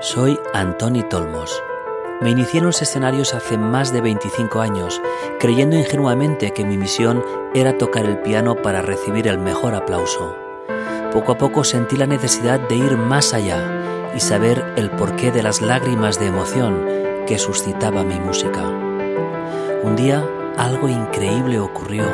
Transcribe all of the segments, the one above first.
Soy Antoni Tolmos. Me inicié en los escenarios hace más de 25 años, creyendo ingenuamente que mi misión era tocar el piano para recibir el mejor aplauso. Poco a poco sentí la necesidad de ir más allá y saber el porqué de las lágrimas de emoción que suscitaba mi música. Un día algo increíble ocurrió.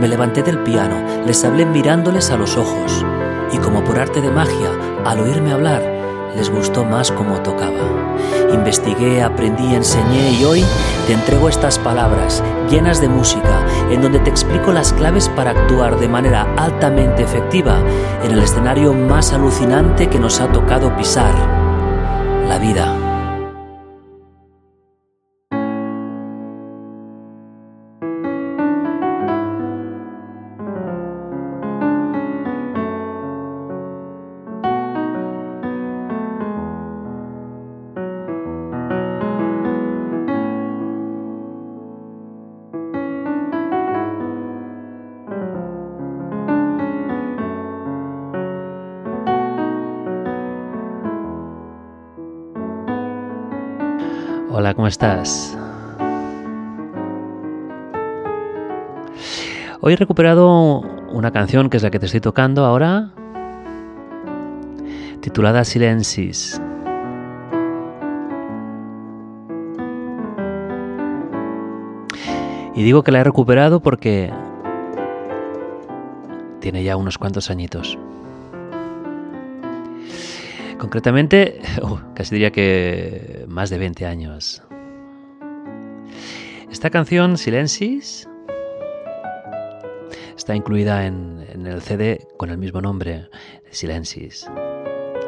Me levanté del piano, les hablé mirándoles a los ojos y como por arte de magia, al oírme hablar, les gustó más cómo tocaba. Investigué, aprendí, enseñé y hoy te entrego estas palabras llenas de música en donde te explico las claves para actuar de manera altamente efectiva en el escenario más alucinante que nos ha tocado pisar, la vida. Estás? Hoy he recuperado una canción que es la que te estoy tocando ahora, titulada Silencis. Y digo que la he recuperado porque tiene ya unos cuantos añitos. Concretamente, uh, casi diría que más de 20 años. Esta canción, Silencis, está incluida en, el CD con el mismo nombre, Silencis,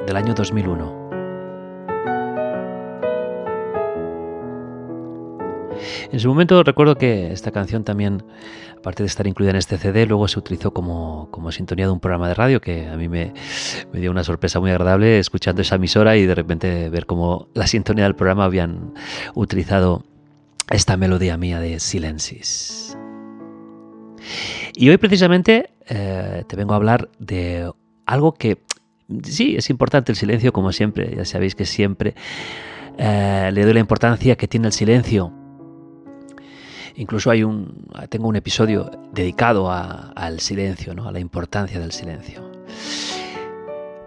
del año 2001. En su momento recuerdo que esta canción también, aparte de estar incluida en este CD, luego se utilizó como, como sintonía de un programa de radio que a mí me, me, dio una sorpresa muy agradable escuchando esa emisora y de repente ver cómo la sintonía del programa habían utilizado esta melodía mía de Silencis. Y hoy precisamente eh, te vengo a hablar de algo que sí es importante el silencio, como siempre, ya sabéis que siempre eh, le doy la importancia que tiene el silencio Incluso hay un, tengo un episodio dedicado al silencio, ¿no? a la importancia del silencio.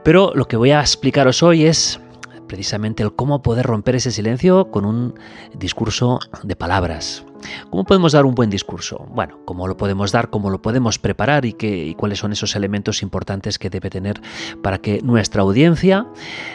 Pero lo que voy a explicaros hoy es precisamente el cómo poder romper ese silencio con un discurso de palabras. ¿Cómo podemos dar un buen discurso? Bueno, ¿cómo lo podemos dar? ¿Cómo lo podemos preparar? ¿Y, qué, y cuáles son esos elementos importantes que debe tener para que nuestra audiencia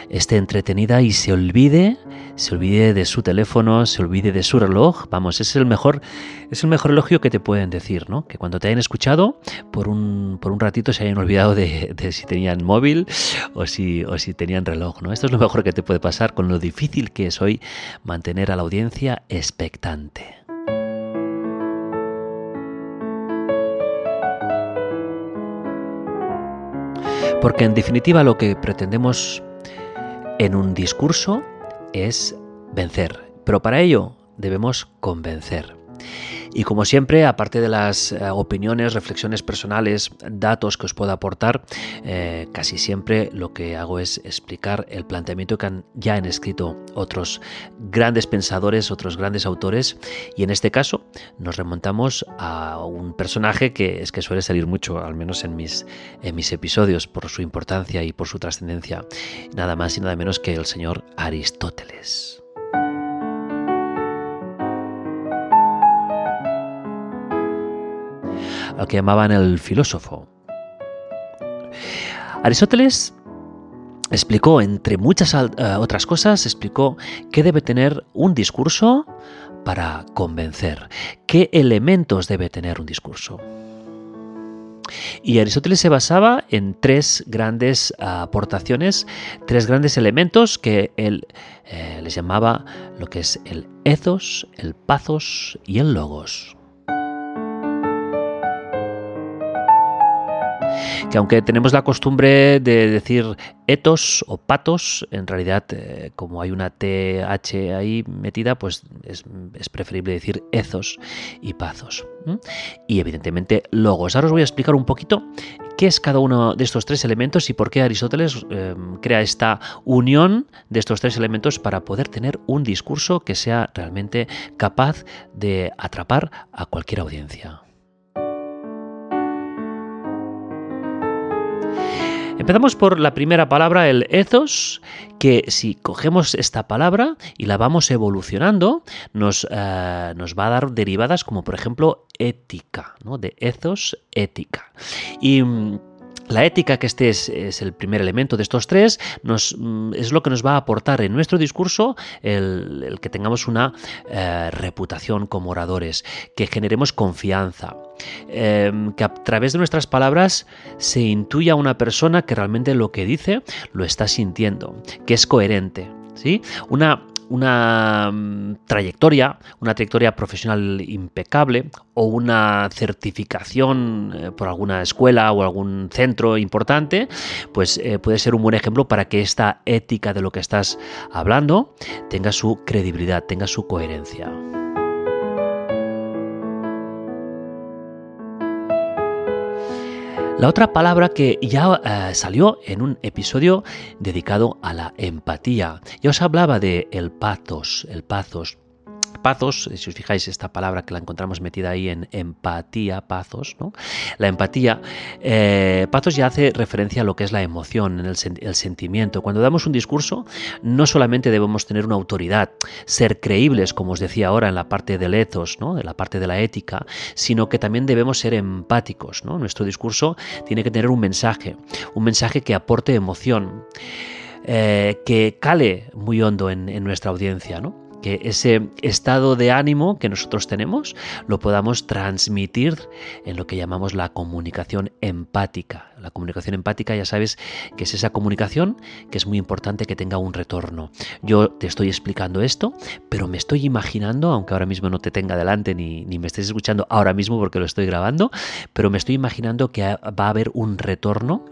esté entretenida y se olvide, se olvide de su teléfono, se olvide de su reloj? Vamos, es el mejor, es el mejor elogio que te pueden decir, ¿no? Que cuando te hayan escuchado, por un, por un ratito se hayan olvidado de, si tenían móvil o si, o si tenían reloj, ¿no? Esto es lo mejor que te puede pasar con lo difícil que es hoy mantener a la audiencia expectante. Porque en definitiva lo que pretendemos en un discurso es vencer, pero para ello debemos convencer. Y como siempre, aparte de las eh, opiniones, reflexiones personales, datos que os puedo aportar, eh, casi siempre lo que hago es explicar el planteamiento que han, ya han escrito otros grandes pensadores, otros grandes autores, y en este caso nos remontamos a un personaje que es que suele salir mucho, al menos en mis, en mis episodios, por su importancia y por su trascendencia, nada más y nada menos que el señor Aristóteles. Al que llamaban el filósofo. Aristóteles explicó, entre muchas uh, otras cosas, explicó qué debe tener un discurso para convencer, qué elementos debe tener un discurso. Y Aristóteles se basaba en tres grandes aportaciones, tres grandes elementos que él eh, les llamaba lo que es el ethos, el pathos y el logos. Que aunque tenemos la costumbre de decir etos o patos, en realidad eh, como hay una TH ahí metida, pues es, preferible decir ethos y pazos. Y evidentemente logos. Ahora os voy a explicar un poquito qué es cada uno de estos tres elementos y por qué Aristóteles em, crea esta unión de estos tres elementos para poder tener un discurso que sea realmente capaz de atrapar a cualquier audiencia. Empezamos por la primera palabra, el ethos, que si cogemos esta palabra y la vamos evolucionando, nos, eh, nos va a dar derivadas como por ejemplo ética, ¿no? de ethos, ética. Y mm, la ética, que este es, el primer elemento de estos tres, mm, es lo que nos va a aportar en nuestro discurso el, que tengamos una eh, reputación como oradores, que generemos confianza, em, que a través de nuestras palabras se intuya una persona que realmente lo que dice lo está sintiendo, que es coherente. ¿sí? Una, una mm, trayectoria, una trayectoria profesional impecable o una certificación eh, por alguna escuela o algún centro importante, pues eh, puede ser un buen ejemplo para que esta ética de lo que estás hablando tenga su credibilidad, tenga su coherencia. La otra palabra que ya eh, salió en un episodio dedicado a la empatía. Ya os hablaba de el pathos, el pathos Pazos, si os fijáis esta palabra que la encontramos metida ahí en empatía, pazos, ¿no? La empatía, eh, pazos ya hace referencia a lo que es la emoción, el, el sentimiento. Cuando damos un discurso, no solamente debemos tener una autoridad, ser creíbles, como os decía ahora en la parte del ethos, ¿no? En la parte de la ética, sino que también debemos ser empáticos. Nuestro discurso tiene que tener un mensaje, un mensaje que aporte emoción. Eh, que cale muy hondo en, en nuestra audiencia, ¿no? Que ese estado de ánimo que nosotros tenemos lo podamos transmitir en lo que llamamos la comunicación empática. La comunicación empática ya sabes que es esa comunicación que es muy importante que tenga un retorno. Yo te estoy explicando esto, pero me estoy imaginando, aunque ahora mismo no te tenga delante ni, ni me estés escuchando ahora mismo porque lo estoy grabando, pero me estoy imaginando que va a haber un retorno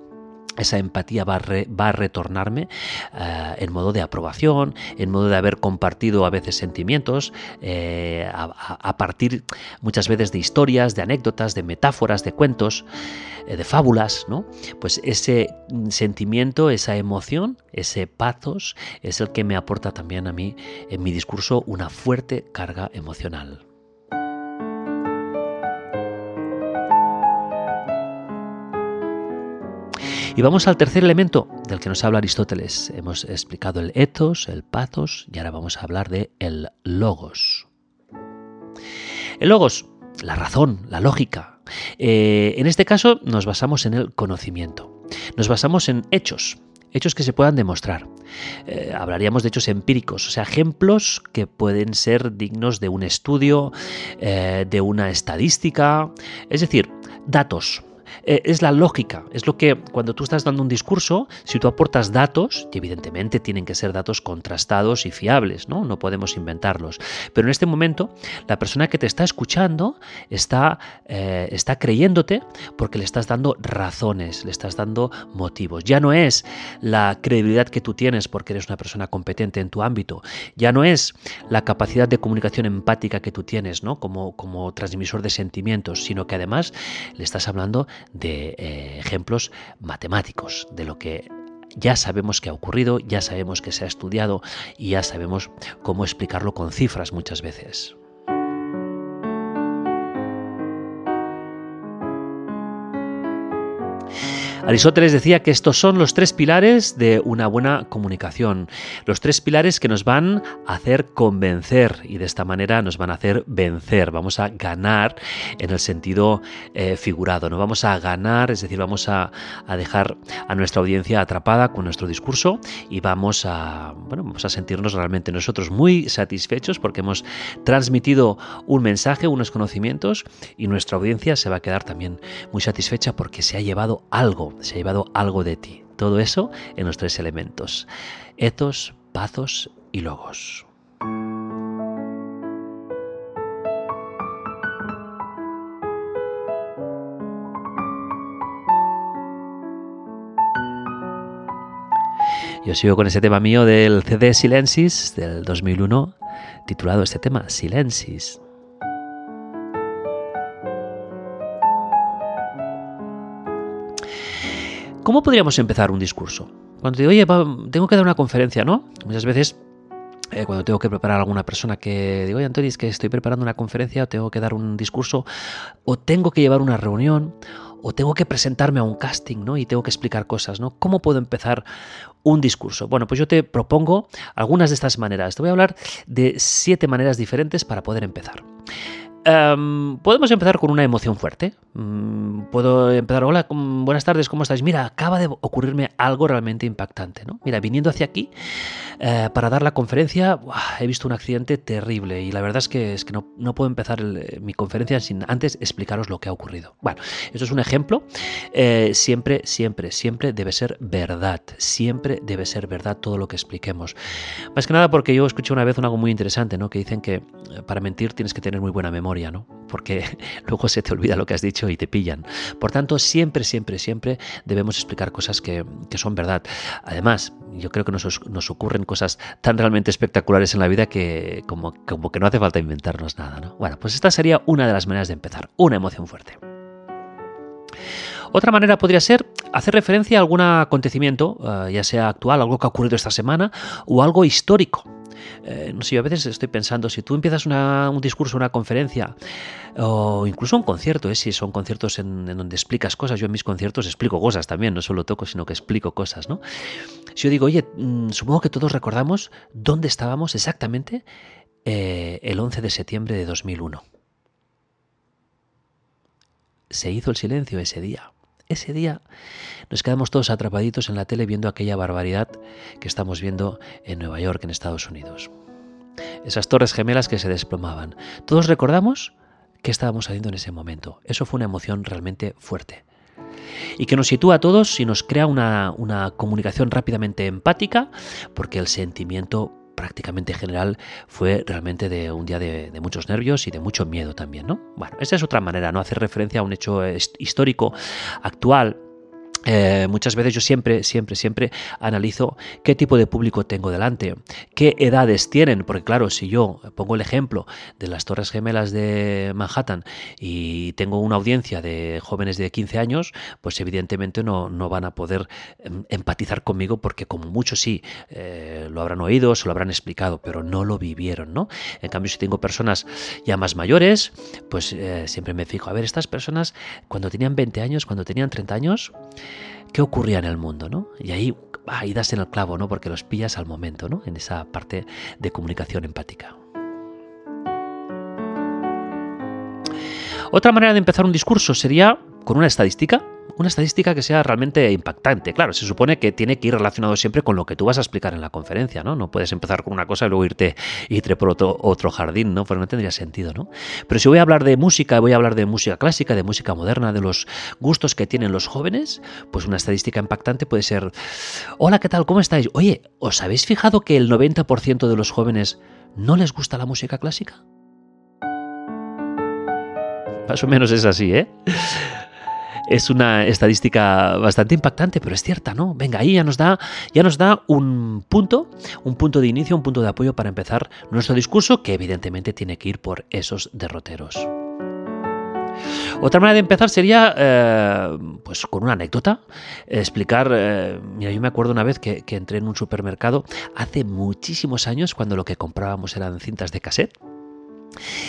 esa empatía va a, retornarme eh, en modo de aprobación, en modo de haber compartido a veces sentimientos, eh, a, partir muchas veces de historias, de anécdotas, de metáforas, de cuentos, eh, de fábulas, ¿no? Pues ese sentimiento, esa emoción, ese pathos es el que me aporta también a mí en mi discurso una fuerte carga emocional. Y vamos al tercer elemento del que nos habla Aristóteles. Hemos explicado el ethos, el pathos y ahora vamos a hablar de el logos. El logos, la razón, la lógica. Eh, en este caso nos basamos en el conocimiento. Nos basamos en hechos, hechos que se puedan demostrar. Eh, hablaríamos de hechos empíricos, o sea, ejemplos que pueden ser dignos de un estudio, eh, de una estadística, es decir, datos, eh, es la lógica, es lo que cuando tú estás dando un discurso, si tú aportas datos, y evidentemente tienen que ser datos contrastados y fiables, ¿no? No podemos inventarlos. Pero en este momento, la persona que te está escuchando está, eh, está creyéndote porque le estás dando razones, le estás dando motivos. Ya no es la credibilidad que tú tienes porque eres una persona competente en tu ámbito, ya no es la capacidad de comunicación empática que tú tienes, ¿no? Como, como transmisor de sentimientos, sino que además le estás hablando de eh, ejemplos matemáticos de lo que ya sabemos que ha ocurrido, ya sabemos que se ha estudiado y ya sabemos cómo explicarlo con cifras muchas veces. Aristóteles decía que estos son los tres pilares de una buena comunicación, los tres pilares que nos van a hacer convencer y de esta manera nos van a hacer vencer, vamos a ganar en el sentido eh, figurado, no vamos a ganar, es decir, vamos a, dejar a nuestra audiencia atrapada con nuestro discurso y vamos a, bueno, vamos a sentirnos realmente nosotros muy satisfechos porque hemos transmitido un mensaje, unos conocimientos y nuestra audiencia se va a quedar también muy satisfecha porque se ha llevado algo se ha llevado algo de ti. Todo eso en los tres elementos. Etos, pazos y logos. Yo sigo con ese tema mío del CD Silensis del 2001, titulado este tema, Silensis. ¿Cómo podríamos empezar un discurso? Cuando te digo, oye, tengo que dar una conferencia, ¿no? Muchas veces eh, cuando tengo que preparar a alguna persona que digo, oye Antonio, es que estoy preparando una conferencia o tengo que dar un discurso o tengo que llevar una reunión o tengo que presentarme a un casting, ¿no? Y tengo que explicar cosas, ¿no? ¿Cómo puedo empezar un discurso? Bueno, pues yo te propongo algunas de estas maneras. Te voy a hablar de siete maneras diferentes para poder empezar. Em, podemos empezar con una emoción fuerte. Mm, puedo empezar, hola, buenas tardes, ¿cómo estáis? Mira, acaba de ocurrirme algo realmente impactante, ¿no? Mira, viniendo hacia aquí eh, para dar la conferencia, he visto un accidente terrible y la verdad es que, es que no, puedo empezar mi conferencia sin antes explicaros lo que ha ocurrido. Bueno, esto es un ejemplo. Eh, siempre, siempre, siempre debe ser verdad. Siempre debe ser verdad todo lo que expliquemos. Más que nada porque yo escuché una vez algo muy interesante, ¿no? Que dicen que eh, para mentir tienes que tener muy buena memoria porque luego se te olvida lo que has dicho y te pillan. Por tanto, siempre, siempre, siempre debemos explicar cosas que, son verdad. Además, yo creo que nos, ocurren cosas tan realmente espectaculares en la vida que como, como que no hace falta inventarnos nada. ¿no? Bueno, pues esta sería una de las maneras de empezar, una emoción fuerte. Otra manera podría ser hacer referencia a algún acontecimiento, eh, ya sea actual, algo que ha ocurrido esta semana, o algo histórico. Eh, no sé, yo a veces estoy pensando, si tú empiezas un discurso, una conferencia, o incluso un concierto, ¿eh? si son conciertos en, donde explicas cosas, yo en mis conciertos explico cosas también, no solo toco, sino que explico cosas, ¿no? Si yo digo, oye, mm, supongo que todos recordamos dónde estábamos exactamente eh, el 11 de septiembre de 2001. Se hizo el silencio ese día ese día nos quedamos todos atrapaditos en la tele viendo aquella barbaridad que estamos viendo en Nueva York, en Estados Unidos. Esas torres gemelas que se desplomaban. Todos recordamos qué estábamos haciendo en ese momento. Eso fue una emoción realmente fuerte. Y que nos sitúa a todos y nos crea una, una comunicación rápidamente empática, porque el sentimiento prácticamente general fue realmente de un día de, muchos nervios y de mucho miedo también, ¿no? Bueno, esa es otra manera, ¿no? Hacer referencia a un hecho histórico actual eh, muchas veces yo siempre, siempre, siempre analizo qué tipo de público tengo delante, qué edades tienen, porque claro, si yo pongo el ejemplo de las Torres Gemelas de Manhattan y tengo una audiencia de jóvenes de 15 años, pues evidentemente no, no van a poder em, empatizar conmigo porque como mucho sí eh, lo habrán oído, se lo habrán explicado, pero no lo vivieron, ¿no? En cambio, si tengo personas ya más mayores, pues eh, siempre me fijo, a ver, estas personas cuando tenían 20 años, cuando tenían 30 años, qué ocurría en el mundo, ¿no? Y ahí, ahí das en el clavo, ¿no? Porque los pillas al momento, ¿no? En esa parte de comunicación empática. Otra manera de empezar un discurso sería con una estadística una estadística que sea realmente impactante. Claro, se supone que tiene que ir relacionado siempre con lo que tú vas a explicar en la conferencia, ¿no? No puedes empezar con una cosa y luego irte, irte por otro, otro jardín, ¿no? Porque no tendría sentido, ¿no? Pero si voy a hablar de música, voy a hablar de música clásica, de música moderna, de los gustos que tienen los jóvenes, pues una estadística impactante puede ser, hola, ¿qué tal? ¿Cómo estáis? Oye, ¿os habéis fijado que el 90% de los jóvenes no les gusta la música clásica? Más o menos es así, ¿eh? Es una estadística bastante impactante, pero es cierta, ¿no? Venga, ahí ya nos da, ya nos da un punto, un punto de inicio, un punto de apoyo para empezar nuestro discurso, que evidentemente tiene que ir por esos derroteros. Otra manera de empezar sería, eh, pues con una anécdota, explicar, eh, mira, yo me acuerdo una vez que, que entré en un supermercado hace muchísimos años cuando lo que comprábamos eran cintas de cassette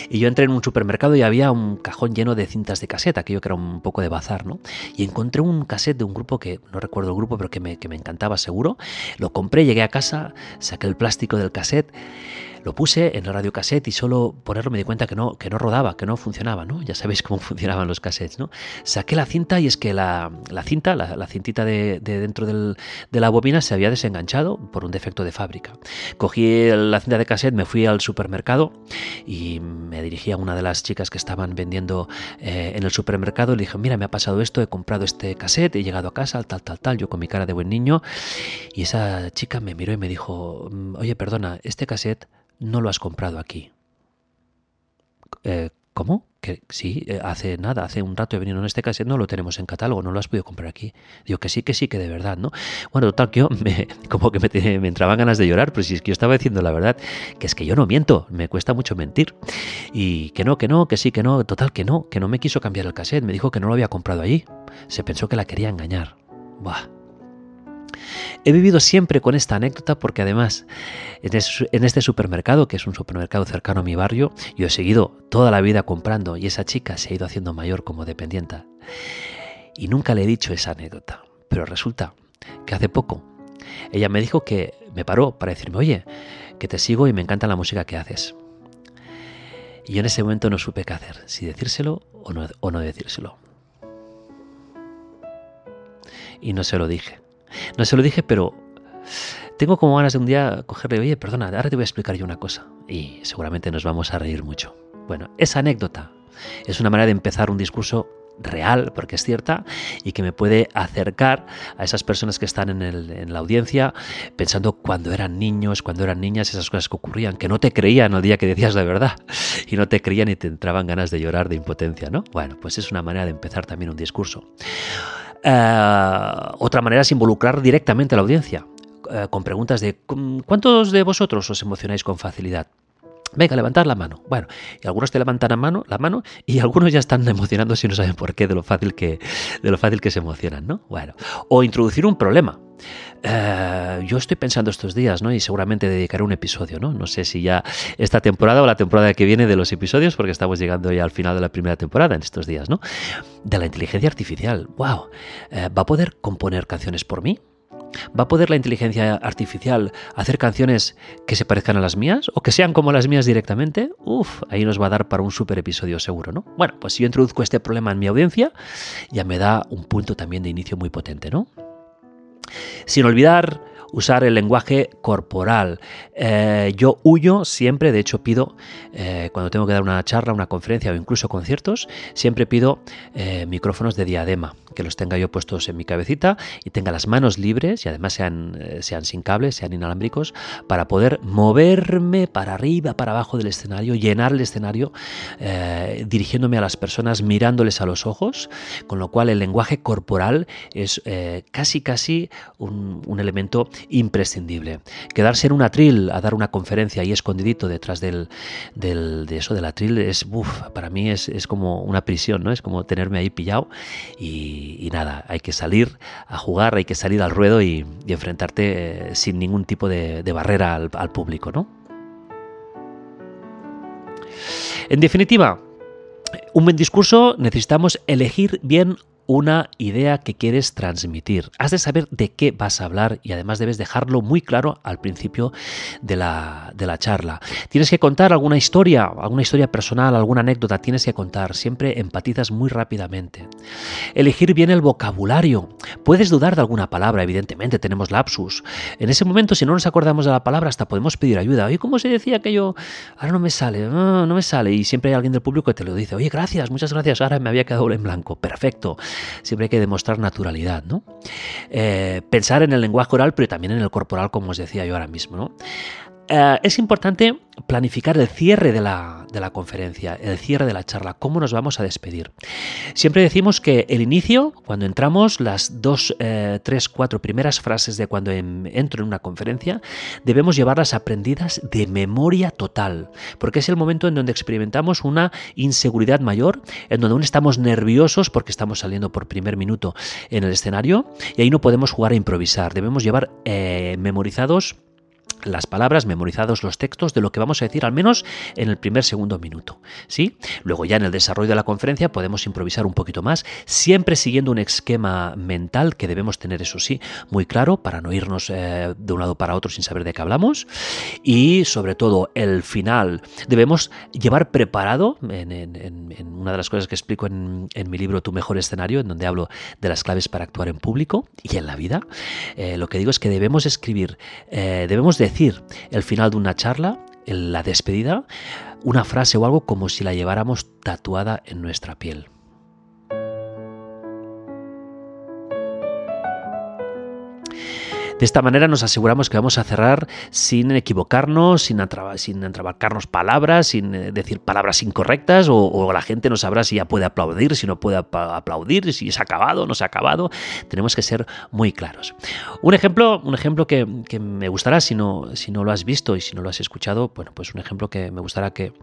y yo entré en un supermercado y había un cajón lleno de cintas de cassette, aquello que era un poco de bazar, ¿no? Y encontré un cassette de un grupo que, no recuerdo el grupo, pero que me, que me encantaba seguro. Lo compré, llegué a casa, saqué el plástico del cassette lo puse en el radiocassette y solo ponerlo me di cuenta que no, que no rodaba, que no funcionaba, ¿no? Ya sabéis cómo funcionaban los cassettes, ¿no? Saqué la cinta y es que la, cinta, la, cintita de, dentro de la bobina se había desenganchado por un defecto de fábrica. Cogí la cinta de cassette, me fui al supermercado y me dirigí a una de las chicas que estaban vendiendo eh, en el supermercado y le dije, mira, me ha pasado esto, he comprado este cassette, he llegado a casa, tal, tal, tal, yo con mi cara de buen niño. Y esa chica me miró y me dijo, oye, perdona, este cassette no lo has comprado aquí. Eh, ¿Cómo? que sí, eh, hace nada, hace un rato he venido en este caso, no lo tenemos en catálogo, no lo has podido comprar aquí. Digo que sí, que sí, que de verdad, ¿no? Bueno, total, que yo me, como que me, me entraban ganas de llorar, pero si es que yo estaba diciendo la verdad, que es que yo no miento, me cuesta mucho mentir. Y que no, que no, que sí, que no, total, que no, que no me quiso cambiar el cassette, me dijo que no lo había comprado allí. Se pensó que la quería engañar. Buah. He vivido siempre con esta anécdota porque además en este supermercado, que es un supermercado cercano a mi barrio, yo he seguido toda la vida comprando y esa chica se ha ido haciendo mayor como dependienta. Y nunca le he dicho esa anécdota. Pero resulta que hace poco ella me dijo que me paró para decirme, oye, que te sigo y me encanta la música que haces. Y yo en ese momento no supe qué hacer, si decírselo o no, o no decírselo. Y no se lo dije. No se lo dije, pero tengo como ganas de un día cogerle, oye, perdona, ahora te voy a explicar yo una cosa. Y seguramente nos vamos a reír mucho. Bueno, esa anécdota es una manera de empezar un discurso real, porque es cierta, y que me puede acercar a esas personas que están en, la audiencia pensando cuando eran niños, cuando eran niñas, esas cosas que ocurrían, que no te creían el día que decías la verdad, y no te creían y te entraban ganas de llorar de impotencia, ¿no? Bueno, pues es una manera de empezar también un discurso. Eh, otra manera es involucrar directamente a la audiencia, eh, con preguntas de ¿cuántos de vosotros os emocionáis con facilidad? Venga, levantad la mano. Bueno, y algunos te levantan la mano, la mano y algunos ya están emocionándose y no saben por qué de lo fácil que, de lo fácil que se emocionan, ¿no? Bueno, o introducir un problema. Eh, yo estoy pensando estos días, ¿no? Y seguramente dedicaré un episodio, ¿no? No sé si ya esta temporada o la temporada que viene de los episodios, porque estamos llegando ya al final de la primera temporada en estos días, ¿no? De la inteligencia artificial. ¡Wow! Eh, ¿Va a poder componer canciones por mí? ¿Va a poder la inteligencia artificial hacer canciones que se parezcan a las mías o que sean como las mías directamente? Uf, ahí nos va a dar para un super episodio seguro, ¿no? Bueno, pues si yo introduzco este problema en mi audiencia, ya me da un punto también de inicio muy potente, ¿no? Sin olvidar usar el lenguaje corporal. Eh, yo huyo siempre, de hecho pido, eh, cuando tengo que dar una charla, una conferencia o incluso conciertos, siempre pido eh, micrófonos de diadema, que los tenga yo puestos en mi cabecita y tenga las manos libres y además sean, sean sin cables, sean inalámbricos, para poder moverme para arriba, para abajo del escenario, llenar el escenario, dirigiéndome a las personas, mirándoles a los ojos, con lo cual el lenguaje corporal es casi, casi un, un elemento imprescindible. Quedarse en un atril a dar una conferencia y escondidito detrás del, del de eso del atril es, para mí es, como una prisión, ¿no? Es como tenerme ahí pillado y, nada, hay que salir a jugar, hay que salir al ruedo y, enfrentarte eh, sin ningún tipo de, barrera al, al público, ¿no? En definitiva, un buen discurso necesitamos elegir bien una idea que quieres transmitir. Has de saber de qué vas a hablar y además debes dejarlo muy claro al principio de la, de la charla. Tienes que contar alguna historia, alguna historia personal, alguna anécdota, tienes que contar. Siempre empatizas muy rápidamente. Elegir bien el vocabulario. Puedes dudar de alguna palabra, evidentemente, tenemos lapsus. En ese momento, si no nos acordamos de la palabra, hasta podemos pedir ayuda. Oye, ¿cómo se decía que yo? Ahora no me sale, no, no me sale. Y siempre hay alguien del público que te lo dice. Oye, gracias, muchas gracias. Ahora me había quedado en blanco. Perfecto siempre hay que demostrar naturalidad, ¿no? Eh, pensar en el lenguaje oral, pero también en el corporal, como os decía yo ahora mismo, ¿no? Eh, es importante planificar el cierre de la, conferencia, el cierre de la charla, cómo nos vamos a despedir. Siempre decimos que el inicio, cuando entramos, las dos, eh, tres, cuatro primeras frases de cuando em, entro en una conferencia, debemos llevarlas aprendidas de memoria total, porque es el momento en donde experimentamos una inseguridad mayor, en donde aún estamos nerviosos porque estamos saliendo por primer minuto en el escenario y ahí no podemos jugar a improvisar, debemos llevar eh, memorizados las palabras, memorizados los textos de lo que vamos a decir al menos en el primer segundo minuto. ¿sí? Luego ya en el desarrollo de la conferencia podemos improvisar un poquito más, siempre siguiendo un esquema mental que debemos tener, eso sí, muy claro para no irnos eh, de un lado para otro sin saber de qué hablamos. Y sobre todo el final debemos llevar preparado, en, una de las cosas que explico en, mi libro Tu mejor escenario, en donde hablo de las claves para actuar en público y en la vida, eh, lo que digo es que debemos escribir, eh, debemos decir el final de una charla, en la despedida, una frase o algo como si la lleváramos tatuada en nuestra piel. De esta manera nos aseguramos que vamos a cerrar sin equivocarnos, sin, entrabarcarnos palabras, sin eh, decir palabras incorrectas, o, la gente no sabrá si ya puede aplaudir, si no puede aplaudir, si es acabado no se ha acabado. Tenemos que ser muy claros. Un ejemplo, un ejemplo que, me gustará si no, si no lo has visto y si no lo has escuchado, bueno, pues un ejemplo que me gustará que,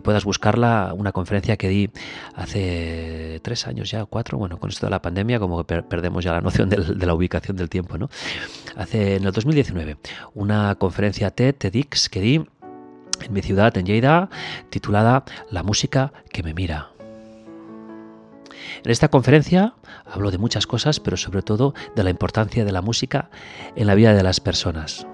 puedas buscarla, una conferencia que di hace tres años ya, cuatro, bueno, con esto de la pandemia, como que perdemos ya la noción de la ubicación del tiempo, ¿no? Hace en el 2019 una conferencia TED, TEDx que di en mi ciudad, en Lleida, titulada La música que me mira. En esta conferencia hablo de muchas cosas, pero sobre todo de la importancia de la música en la vida de las personas.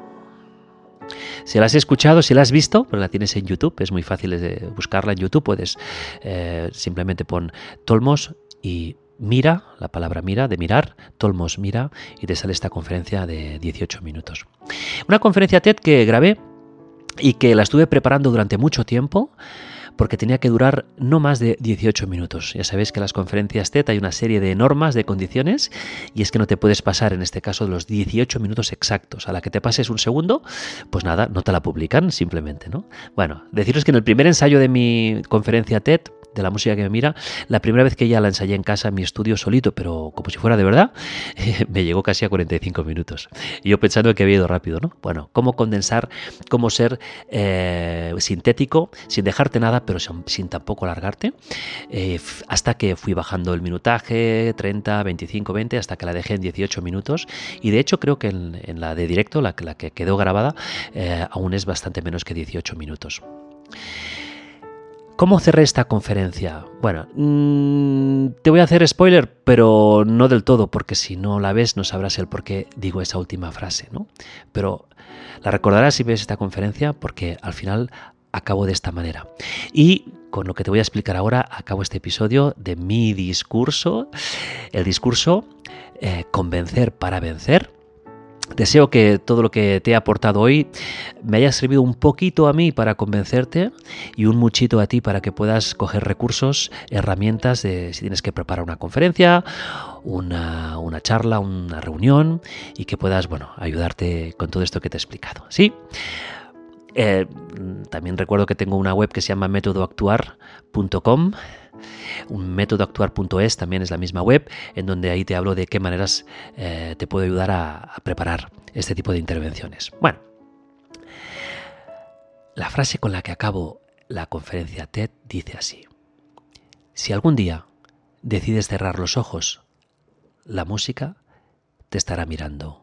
Si la has escuchado, si la has visto, pero la tienes en YouTube, es muy fácil buscarla en YouTube, puedes eh, simplemente pon Tolmos y Mira, la palabra mira, de mirar, Tolmos mira, y te sale esta conferencia de 18 minutos. Una conferencia TED que grabé y que la estuve preparando durante mucho tiempo porque tenía que durar no más de 18 minutos. Ya sabéis que en las conferencias TED hay una serie de normas, de condiciones, y es que no te puedes pasar en este caso los 18 minutos exactos. A la que te pases un segundo, pues nada, no te la publican simplemente, ¿no? Bueno, deciros que en el primer ensayo de mi conferencia TED de la música que me mira, la primera vez que ya la ensayé en casa en mi estudio solito, pero como si fuera de verdad, me llegó casi a 45 minutos. Yo pensando que había ido rápido, ¿no? Bueno, cómo condensar, cómo ser eh, sintético, sin dejarte nada, pero sin, tampoco alargarte, eh, hasta que fui bajando el minutaje, 30, 25, 20, hasta que la dejé en 18 minutos. Y de hecho creo que en, la de directo, la, la que quedó grabada, eh, aún es bastante menos que 18 minutos. ¿Cómo cerré esta conferencia? Bueno, mm, te voy a hacer spoiler, pero no del todo, porque si no la ves no sabrás el por qué digo esa última frase, ¿no? Pero la recordarás si ves esta conferencia, porque al final acabo de esta manera. Y con lo que te voy a explicar ahora, acabo este episodio de mi discurso, el discurso eh, Convencer para vencer Deseo que todo lo que te he aportado hoy me haya servido un poquito a mí para convencerte y un muchito a ti para que puedas coger recursos, herramientas de si tienes que preparar una conferencia, una, charla, una reunión y que puedas, bueno, ayudarte con todo esto que te he explicado. ¿Sí? Eh, también recuerdo que tengo una web que se llama métodoactuar.com un método actuar.es también es la misma web, en donde ahí te hablo de qué maneras eh, te puedo ayudar a, preparar este tipo de intervenciones. Bueno, la frase con la que acabo la conferencia TED dice así. Si algún día decides cerrar los ojos, la música te estará mirando.